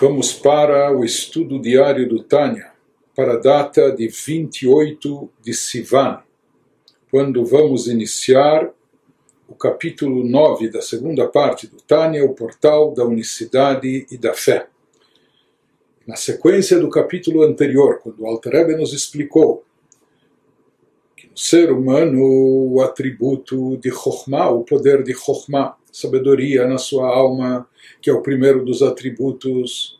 Vamos para o estudo diário do Tânia, para a data de 28 de Sivan, quando vamos iniciar o capítulo 9 da segunda parte do Tânia, o portal da unicidade e da fé. Na sequência do capítulo anterior, quando o Alter nos explicou que no ser humano o atributo de Chokhmah, o poder de Chokhmah, sabedoria na sua alma, que é o primeiro dos atributos,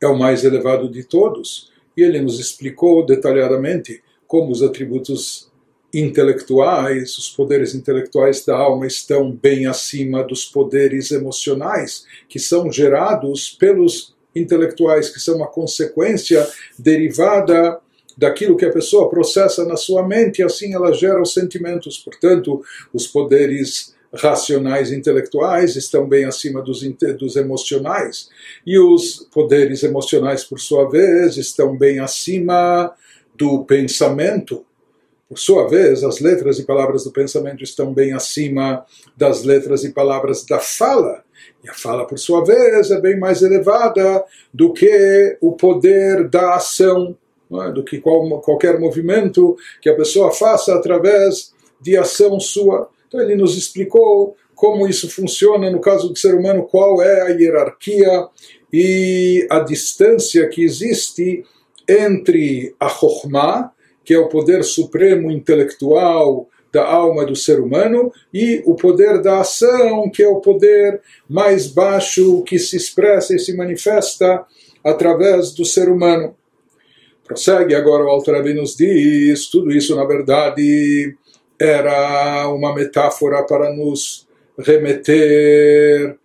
é o mais elevado de todos. E ele nos explicou detalhadamente como os atributos intelectuais, os poderes intelectuais da alma estão bem acima dos poderes emocionais, que são gerados pelos intelectuais, que são uma consequência derivada daquilo que a pessoa processa na sua mente, e assim ela gera os sentimentos. Portanto, os poderes racionais intelectuais estão bem acima dos, dos emocionais e os poderes emocionais, por sua vez, estão bem acima do pensamento. Por sua vez, as letras e palavras do pensamento estão bem acima das letras e palavras da fala. E a fala, por sua vez, é bem mais elevada do que o poder da ação, é? do que qual, qualquer movimento que a pessoa faça através de ação sua. Então ele nos explicou como isso funciona no caso do ser humano, qual é a hierarquia e a distância que existe entre a Chokhmah, que é o poder supremo intelectual da alma do ser humano, e o poder da ação, que é o poder mais baixo que se expressa e se manifesta através do ser humano. Prossegue agora o Alter nos diz, tudo isso na verdade era uma metáfora para nos remeter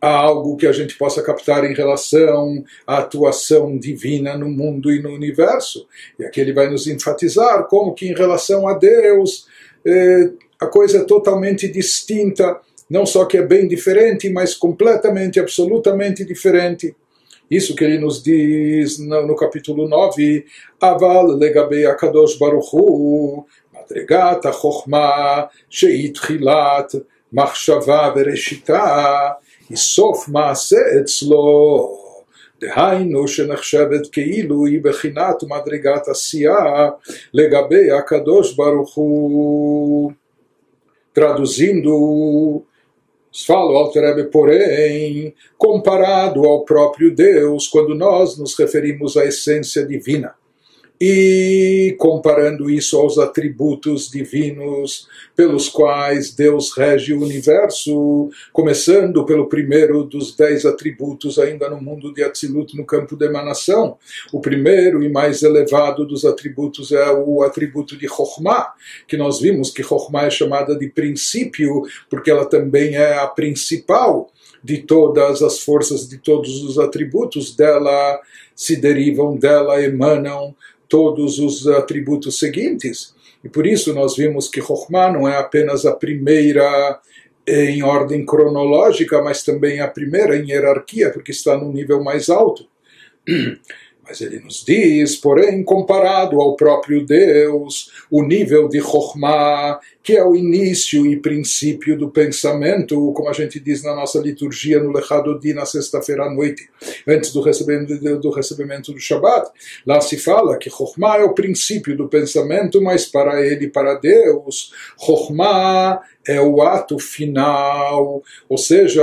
a algo que a gente possa captar em relação à atuação divina no mundo e no universo. E aqui ele vai nos enfatizar como que em relação a Deus eh, a coisa é totalmente distinta, não só que é bem diferente, mas completamente, absolutamente diferente. Isso que ele nos diz no, no capítulo 9, Aval legabei akadosh baruch hu, מדרגת החוכמה שהיא תחילת מחשבה וראשיתה, היא סוף מעשה אצלו. דהיינו שנחשבת כאילו היא בחינת מדרגת עשייה לגבי הקדוש ברוך הוא. Traduzindo, fala o Alter porém, comparado ao próprio Deus, quando nós nos referimos à essência divina e comparando isso aos atributos divinos pelos quais Deus rege o universo, começando pelo primeiro dos dez atributos ainda no mundo de Atzilut, no campo de emanação. O primeiro e mais elevado dos atributos é o atributo de Chokhmah, que nós vimos que Chokhmah é chamada de princípio, porque ela também é a principal de todas as forças, de todos os atributos dela, se derivam dela, emanam todos os atributos seguintes. E por isso nós vimos que Chokhmah não é apenas a primeira em ordem cronológica, mas também a primeira em hierarquia, porque está no nível mais alto. Mas ele nos diz, porém, comparado ao próprio Deus, o nível de Chokhmah, que é o início e princípio do pensamento, como a gente diz na nossa liturgia no Lechado Di, na sexta-feira à noite, antes do recebimento, do recebimento do Shabat. Lá se fala que Chokhmah é o princípio do pensamento, mas para ele, para Deus, Chokhmah é o ato final, ou seja,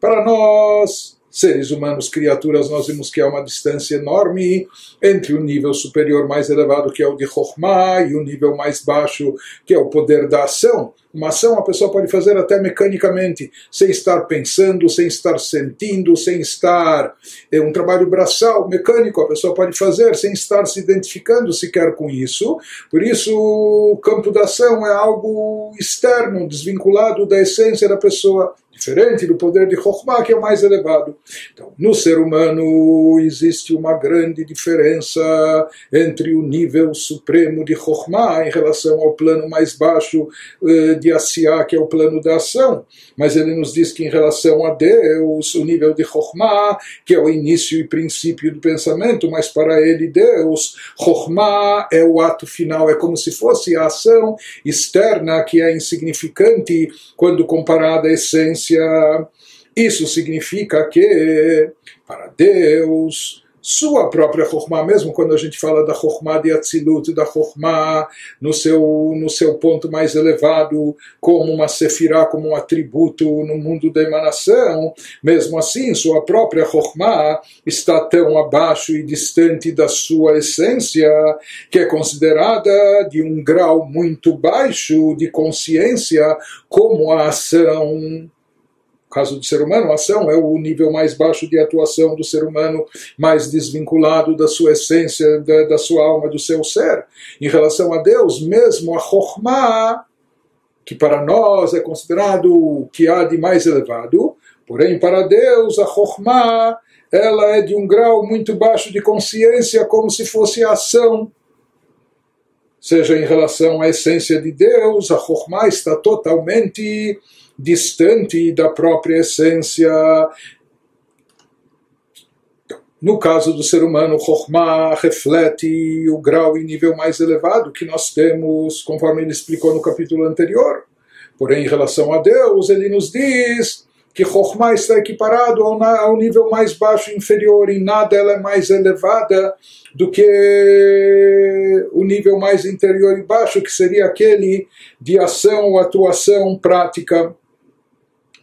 para nós seres humanos, criaturas, nós vimos que há uma distância enorme entre o nível superior mais elevado, que é o de Chokhmah, e o nível mais baixo, que é o poder da ação. Uma ação a pessoa pode fazer até mecanicamente, sem estar pensando, sem estar sentindo, sem estar. É um trabalho braçal, mecânico, a pessoa pode fazer sem estar se identificando sequer com isso. Por isso, o campo da ação é algo externo, desvinculado da essência da pessoa diferente do poder de Chokhmah, que é o mais elevado. Então, no ser humano existe uma grande diferença entre o nível supremo de Chokhmah em relação ao plano mais baixo eh, de Asiá, que é o plano da ação. Mas ele nos diz que em relação a Deus, o nível de Chokhmah, que é o início e princípio do pensamento, mas para ele Deus, Chokhmah é o ato final, é como se fosse a ação externa que é insignificante quando comparada à essência Isso significa que, para Deus, sua própria Chokhmah, mesmo quando a gente fala da Chokhmah de Atzilut, da Chokhmah no seu, no seu ponto mais elevado, como uma Sefirah, como um atributo no mundo da emanação, mesmo assim, sua própria Chokhmah está tão abaixo e distante da sua essência, que é considerada de um grau muito baixo de consciência, como a ação caso do ser humano, a ação é o nível mais baixo de atuação do ser humano, mais desvinculado da sua essência, da, da sua alma, do seu ser. Em relação a Deus, mesmo a Chokhmah, que para nós é considerado o que há de mais elevado, porém para Deus a Chokhmah ela é de um grau muito baixo de consciência, como se fosse a ação. Seja em relação à essência de Deus, a Chokhmah está totalmente distante da própria essência. No caso do ser humano, Chokhmah reflete o grau e nível mais elevado que nós temos, conforme ele explicou no capítulo anterior. Porém, em relação a Deus, ele nos diz que Chokhmah está equiparado ao, nível mais baixo e inferior, em nada ela é mais elevada do que o nível mais interior e baixo, que seria aquele de ação, atuação, prática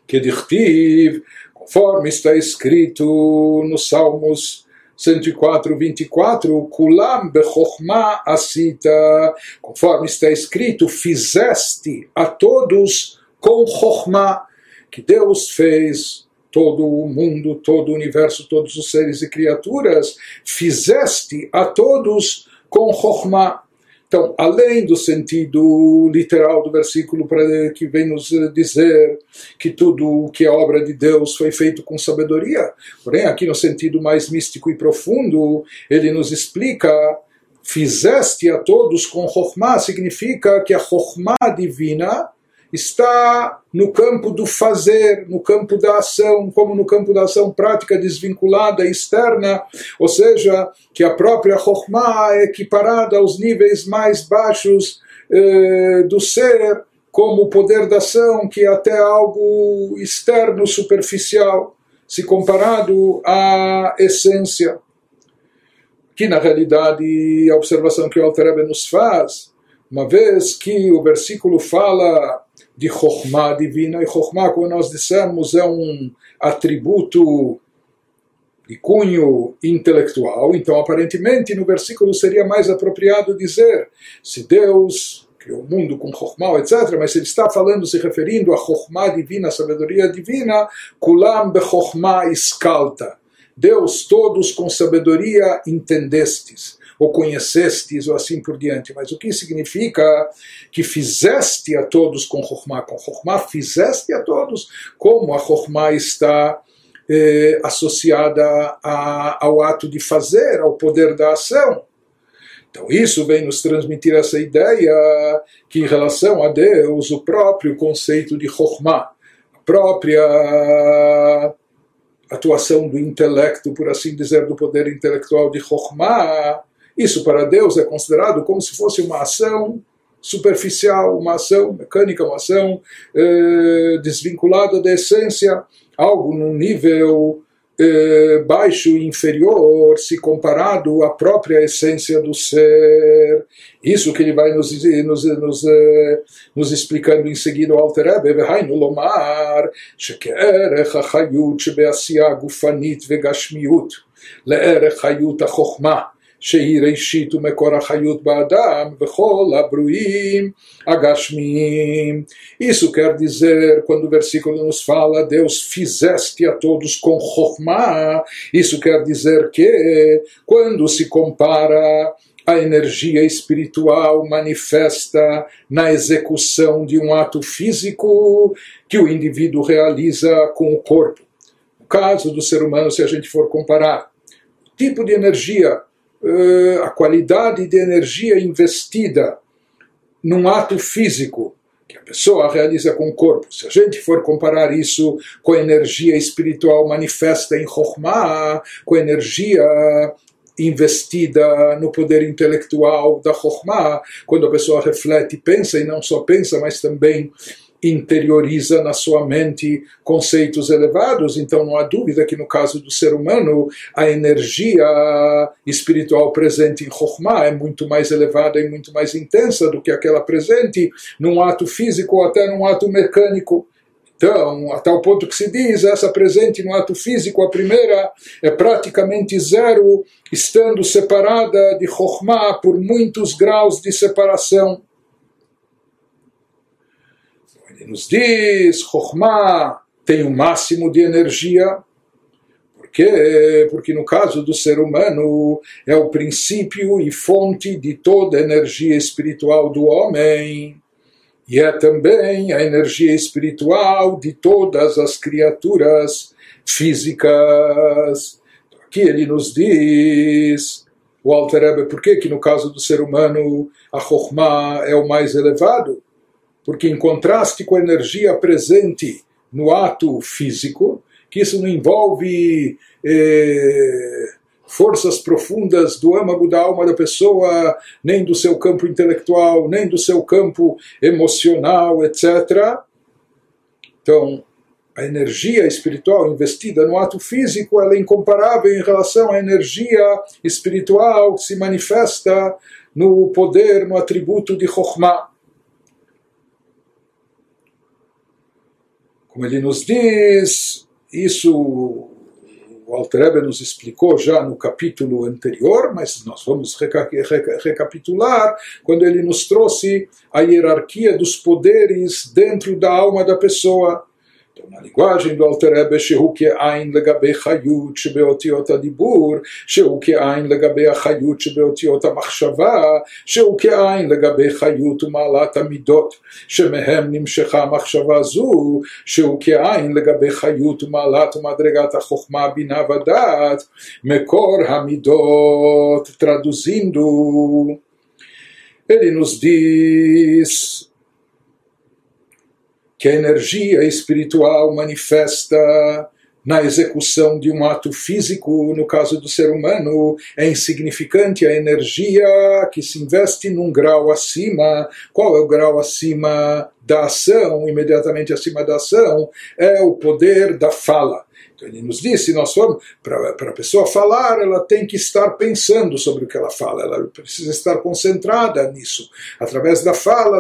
que conforme está escrito nos Salmos 104, 24, Kulam bechokhma asita, conforme está escrito, fizeste a todos com chokhmah, que Deus fez todo o mundo, todo o universo, todos os seres e criaturas, fizeste a todos com chokhmah. Então, além do sentido literal do versículo que vem nos dizer que tudo o que é obra de Deus foi feito com sabedoria, porém, aqui no sentido mais místico e profundo, ele nos explica fizeste a todos com Chokhmah, significa que a Chokhmah divina está no campo do fazer, no campo da ação, como no campo da ação prática desvinculada, externa, ou seja, que a própria Chokhmah é equiparada aos níveis mais baixos eh, do ser, como o poder da ação, que é até algo externo, superficial, se comparado à essência. Que na realidade a observação que o Alter nos faz, uma vez que o versículo fala de Chokhmah divina, e Chokhmah, como nós dissemos, é um atributo de cunho intelectual, então aparentemente no versículo seria mais apropriado dizer se Deus criou o mundo com Chokhmah, etc., mas ele está falando, se referindo a Chokhmah divina, a sabedoria divina, Kulam bechokhmah iskalta. Deus todos com sabedoria entendestes ou conhecestes, ou assim por diante. Mas o que significa que fizeste a todos com Chokhmah? Com Chokhmah fizeste a todos, como a Chokhmah está eh, associada a, ao ato de fazer, ao poder da ação. Então, isso vem nos transmitir essa ideia que, em relação a Deus, o próprio conceito de Chokhmah, a própria atuação do intelecto, por assim dizer, do poder intelectual de Chokhmah, isso para Deus é considerado como se fosse uma ação superficial, uma ação mecânica, uma ação eh, desvinculada da essência, algo num nível eh, baixo e inferior se comparado à própria essência do ser. Isso que ele vai nos, nos, nos, eh, nos explicando em seguida ao Alter Lomar, Shekerech Vegashmiut, Leerech Hayut שהיא ראשית ומקור החיות באדם וכל הברואים agashmim. Isso quer dizer, quando o versículo nos fala, Deus fizeste a todos com Chokhmah, isso quer dizer que, quando se compara a energia espiritual manifesta na execução de um ato físico que o indivíduo realiza com o corpo. No caso do ser humano, se a gente for comparar o tipo de energia uh, a qualidade de energia investida num ato físico que a pessoa realiza com o corpo. Se a gente for comparar isso com a energia espiritual manifesta em Chokhmah, com a energia investida no poder intelectual da Chokhmah, quando a pessoa reflete, pensa e não só pensa, mas também interioriza na sua mente conceitos elevados, então não há dúvida que no caso do ser humano a energia espiritual presente em Chokhmah é muito mais elevada e muito mais intensa do que aquela presente num ato físico ou até num ato mecânico. Então, a tal ponto que se diz, essa presente no ato físico, a primeira é praticamente zero, estando separada de Chokhmah por muitos graus de separação. Ele nos diz, Chokhmah tem o um máximo de energia, por quê? Porque no caso do ser humano é o princípio e fonte de toda a energia espiritual do homem e é também a energia espiritual de todas as criaturas físicas. Aqui ele nos diz, o Alter Rebbe, por que, que no caso do ser humano a Chokhmah é o mais elevado? Porque em contraste com a energia presente no ato físico, que isso não envolve eh, forças profundas do âmago da alma da pessoa, nem do seu campo intelectual, nem do seu campo emocional, etc. Então, a energia espiritual investida no ato físico ela é incomparável em relação à energia espiritual que se manifesta no poder, no atributo de Chokhmah. Como ele nos diz, isso o Alter nos explicou já no capítulo anterior, mas nós vamos reca reca recapitular quando ele nos trouxe a hierarquia dos poderes dentro da alma da pessoa na linguagem do Alter Rebbe, Shehu Ke'ain Legabe Hayut Shebeotiot Adibur, Shehu Ke'ain Legabe Hayut Shebeotiot Amachshava, Shehu Ke'ain Legabe Hayut Umalat Amidot, Shemehem Nimshecha Amachshava Zu, Shehu Ke'ain Legabe Hayut Umalat Umadregat Achochma Binah Vadat, Mekor Hamidot, traduzindo, ele nos diz que a energia espiritual manifesta na execução de um ato físico, no caso do ser humano, é insignificante a energia que se investe num grau acima. Qual é o grau acima da ação? Imediatamente acima da ação é o poder da fala. Então ele nos disse, nós vamos, para a pessoa falar, ela tem que estar pensando sobre o que ela fala, ela precisa estar concentrada nisso. Através da fala,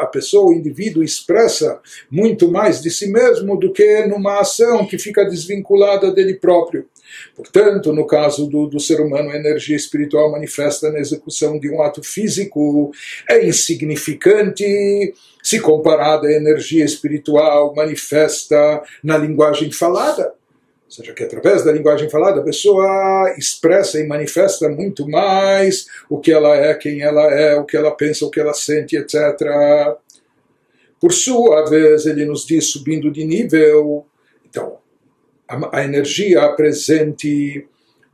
a pessoa, o indivíduo, expressa muito mais de si mesmo do que numa ação que fica desvinculada dele próprio. Portanto, no caso do, do ser humano, a energia espiritual manifesta na execução de um ato físico é insignificante se comparada à energia espiritual manifesta na linguagem falada. Ou seja, que através da linguagem falada a pessoa expressa e manifesta muito mais o que ela é, quem ela é, o que ela pensa, o que ela sente, etc. Por sua vez, ele nos diz, subindo de nível, então, a, a energia presente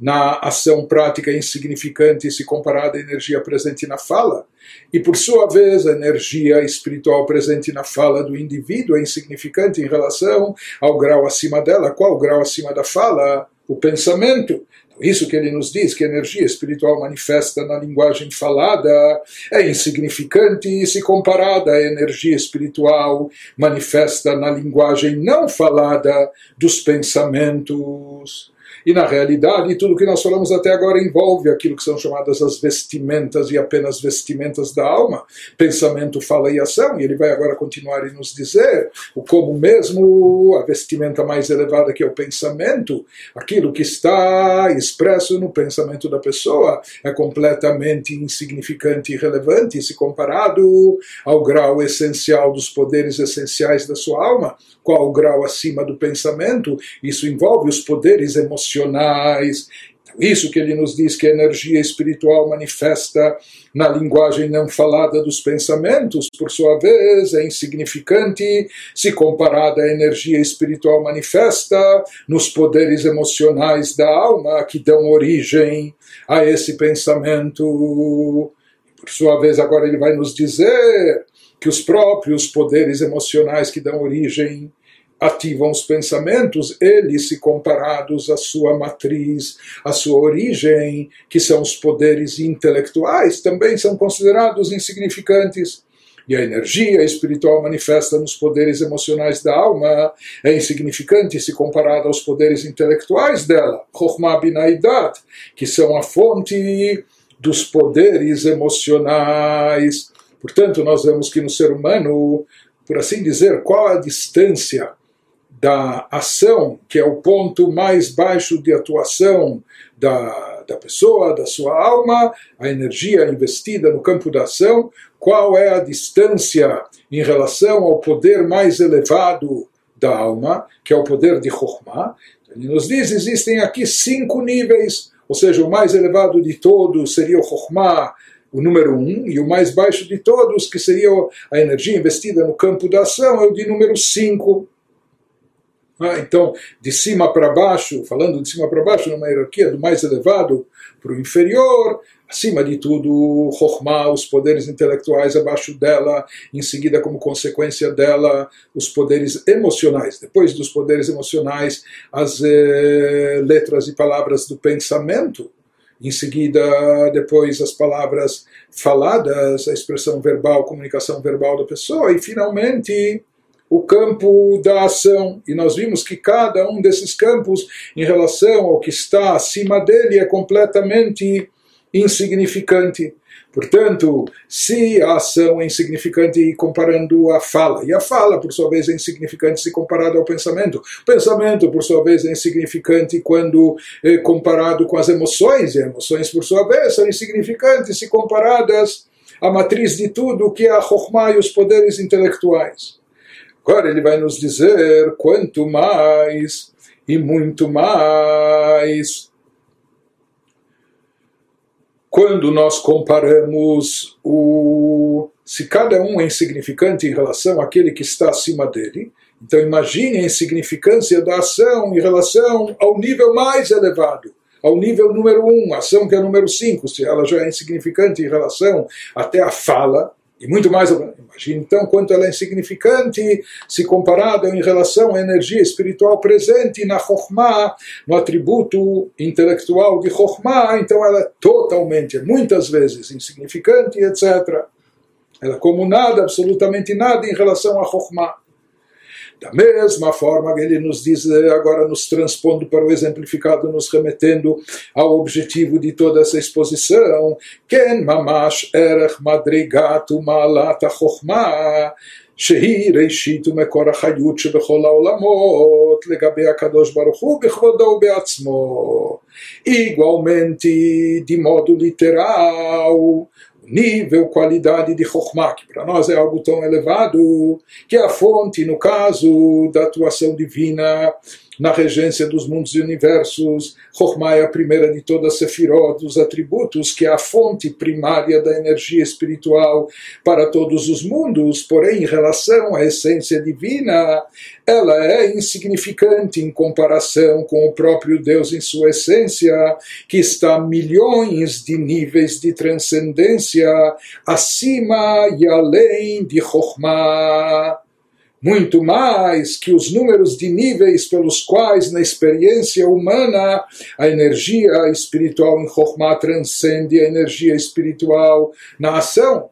na ação prática insignificante se comparada à energia presente na fala, e por sua vez a energia espiritual presente na fala do indivíduo é insignificante em relação ao grau acima dela. Qual o grau acima da fala? O pensamento. Isso que ele nos diz, que a energia espiritual manifesta na linguagem falada é insignificante se comparada à energia espiritual manifesta na linguagem não falada dos pensamentos. E na realidade, tudo que nós falamos até agora envolve aquilo que são chamadas as vestimentas e apenas vestimentas da alma, pensamento, fala e ação. E ele vai agora continuar e nos dizer o como mesmo a vestimenta mais elevada que é o pensamento, aquilo que está expresso no pensamento da pessoa é completamente insignificante e irrelevante se comparado ao grau essencial dos poderes essenciais da sua alma. Qual o grau acima do pensamento? Isso envolve os poderes emocionais emocionais. Isso que ele nos diz que a energia espiritual manifesta na linguagem não falada dos pensamentos, por sua vez, é insignificante se comparada à energia espiritual manifesta nos poderes emocionais da alma que dão origem a esse pensamento. Por sua vez, agora ele vai nos dizer que os próprios poderes emocionais que dão origem ativam os pensamentos, eles se comparados à sua matriz, à sua origem, que são os poderes intelectuais, também são considerados insignificantes. e a energia espiritual manifesta nos poderes emocionais da alma é insignificante se comparada aos poderes intelectuais dela, Chokhmah Binaidat, que são a fonte dos poderes emocionais. Portanto, nós vemos que no ser humano, por assim dizer, qual a distância da ação, que é o ponto mais baixo de atuação da, da pessoa, da sua alma, a energia investida no campo da ação, qual é a distância em relação ao poder mais elevado da alma, que é o poder de Chokhmah. Ele nos diz existem aqui cinco níveis, ou seja, o mais elevado de todos seria o Chokhmah, o número um, e o mais baixo de todos, que seria a energia investida no campo da ação, é o de número cinco. Ah, então, de cima para baixo, falando de cima para baixo, numa hierarquia do mais elevado para o inferior, acima de tudo, Chokhmah, os poderes intelectuais abaixo dela, em seguida, como consequência dela, os poderes emocionais. Depois dos poderes emocionais, as eh, letras e palavras do pensamento. Em seguida, depois as palavras faladas, a expressão verbal, comunicação verbal da pessoa. E, finalmente, o campo da ação. E nós vimos que cada um desses campos, em relação ao que está acima dele, é completamente insignificante. Portanto, se a ação é insignificante comparando a fala, e a fala, por sua vez, é insignificante se comparado ao pensamento, o pensamento, por sua vez, é insignificante quando é comparado com as emoções, e emoções, por sua vez, são insignificantes se comparadas à matriz de tudo, que é a e os poderes intelectuais. Agora ele vai nos dizer quanto mais e muito mais. Quando nós comparamos o. Se cada um é insignificante em relação àquele que está acima dele, então imagine a insignificância da ação em relação ao nível mais elevado, ao nível número um, ação que é número cinco, se ela já é insignificante em relação até a fala, e muito mais. Imagine então quanto ela é insignificante se comparada em relação à energia espiritual presente na Chokhmah, no atributo intelectual de Chokhmah, então ela é totalmente, muitas vezes, insignificante, etc. Ela é como nada, absolutamente nada em relação a Chokhmah. Da mesma forma que ele nos diz, eh, agora nos transpondo para o exemplificado, nos remetendo ao objetivo de toda essa exposição, Ken mamash erech madrigat umalat chokhmah שהיא ראשית ומקור החיות שבכל העולמות לגבי הקדוש ברוך הוא בכבודו ובעצמו. Igualmente, de modo literal, nível, qualidade de Chokhmah, que para nós é algo tão elevado, que é a fonte, no caso da atuação divina, na regência dos mundos e universos. Chokhmah é a primeira de todas as sefirot, dos atributos, que é a fonte primária da energia espiritual para todos os mundos, porém, em relação à essência divina, ela é insignificante em comparação com o próprio Deus em sua essência, que está a milhões de níveis de transcendência acima e além de Chokhmah muito mais que os números de níveis pelos quais, na experiência humana, a energia espiritual em Chokhmah transcende a energia espiritual na ação.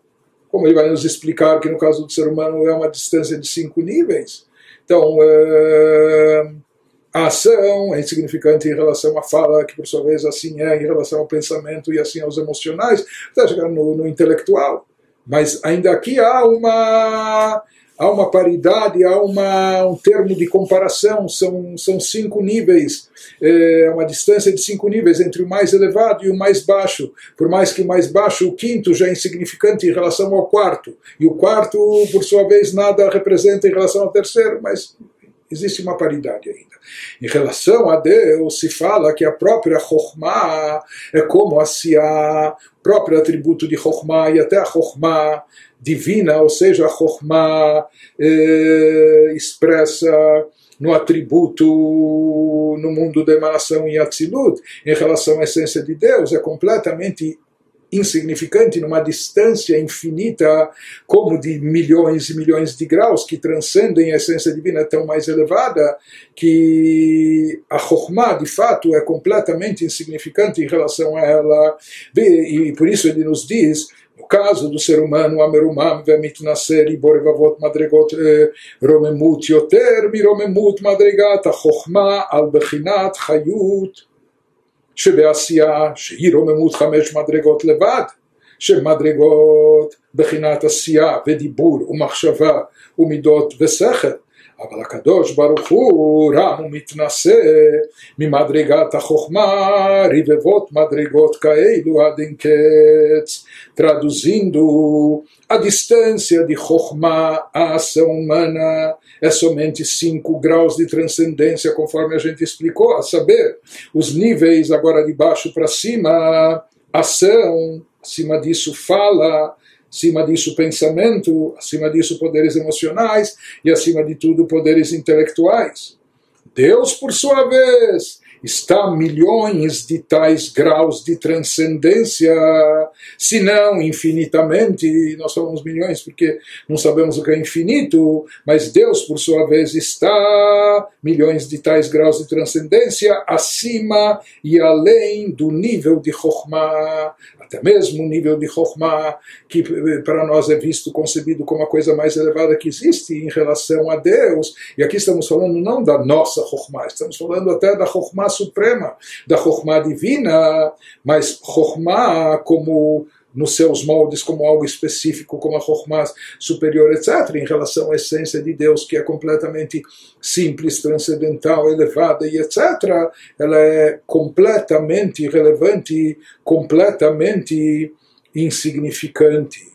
Como ele vai nos explicar que no caso do ser humano é uma distância de cinco níveis. Então, é, a ação é insignificante em relação à fala, que por sua vez assim é em relação ao pensamento e assim aos emocionais, até chegar no, no intelectual. Mas ainda aqui há uma há uma paridade, há uma, um termo de comparação, são, são cinco níveis, é uma distância de cinco níveis entre o mais elevado e o mais baixo, por mais que o mais baixo, o quinto, já é insignificante em relação ao quarto, e o quarto, por sua vez, nada representa em relação ao terceiro, mas existe uma paridade ainda. Em relação a Deus, se fala que a própria Chokhmah é como a Siá, próprio atributo de Chokhmah, e até a Chokhmah divina, ou seja, a Chokhmah eh, expressa no atributo no mundo da emanação em Atzilut, em relação à essência de Deus, é completamente insignificante numa distância infinita, como de milhões e milhões de graus, que transcendem a essência divina tão mais elevada, que a Chokhmah, de fato, é completamente insignificante em relação a ela. E por isso ele nos diz caso do ser humano, Amerumam, Vemit Nasser, Iborevavot Madregot, Romemut Yoter, Miromemut Madregat, Chochma, Al Bechinat, Chayut, שבעשייה שהיא רוממות חמש מדרגות לבד, שמדרגות בחינת עשייה ודיבור ומחשבה ומידות ושכל, אבל הקדוש ברוך הוא רם ומתנשא ממדרגת החוכמה רבבות מדרגות כאלו עד אין קץ. Traduzindo, a distância de Chokhmah à ação humana é somente cinco graus de transcendência, conforme a gente explicou, a saber, os níveis agora de baixo para cima, ação, acima disso fala, acima disso pensamento, acima disso poderes emocionais e acima de tudo poderes intelectuais. Deus, por sua vez, está a milhões de tais graus de transcendência, se não infinitamente, nós falamos milhões porque não sabemos o que é infinito, mas Deus, por sua vez, está milhões de tais graus de transcendência acima e além do nível de Chokhmah, até mesmo o nível de Chokhmah, que para nós é visto, concebido como a coisa mais elevada que existe em relação a Deus, e aqui estamos falando não da nossa Chokhmah, estamos falando até da Chokhmah suprema, da Chokhmah divina, mas Chokhmah como nos seus moldes como algo específico, como a Chokhmah superior, etc., em relação à essência de Deus, que é completamente simples, transcendental, elevada e etc., ela é completamente irrelevante, completamente insignificante.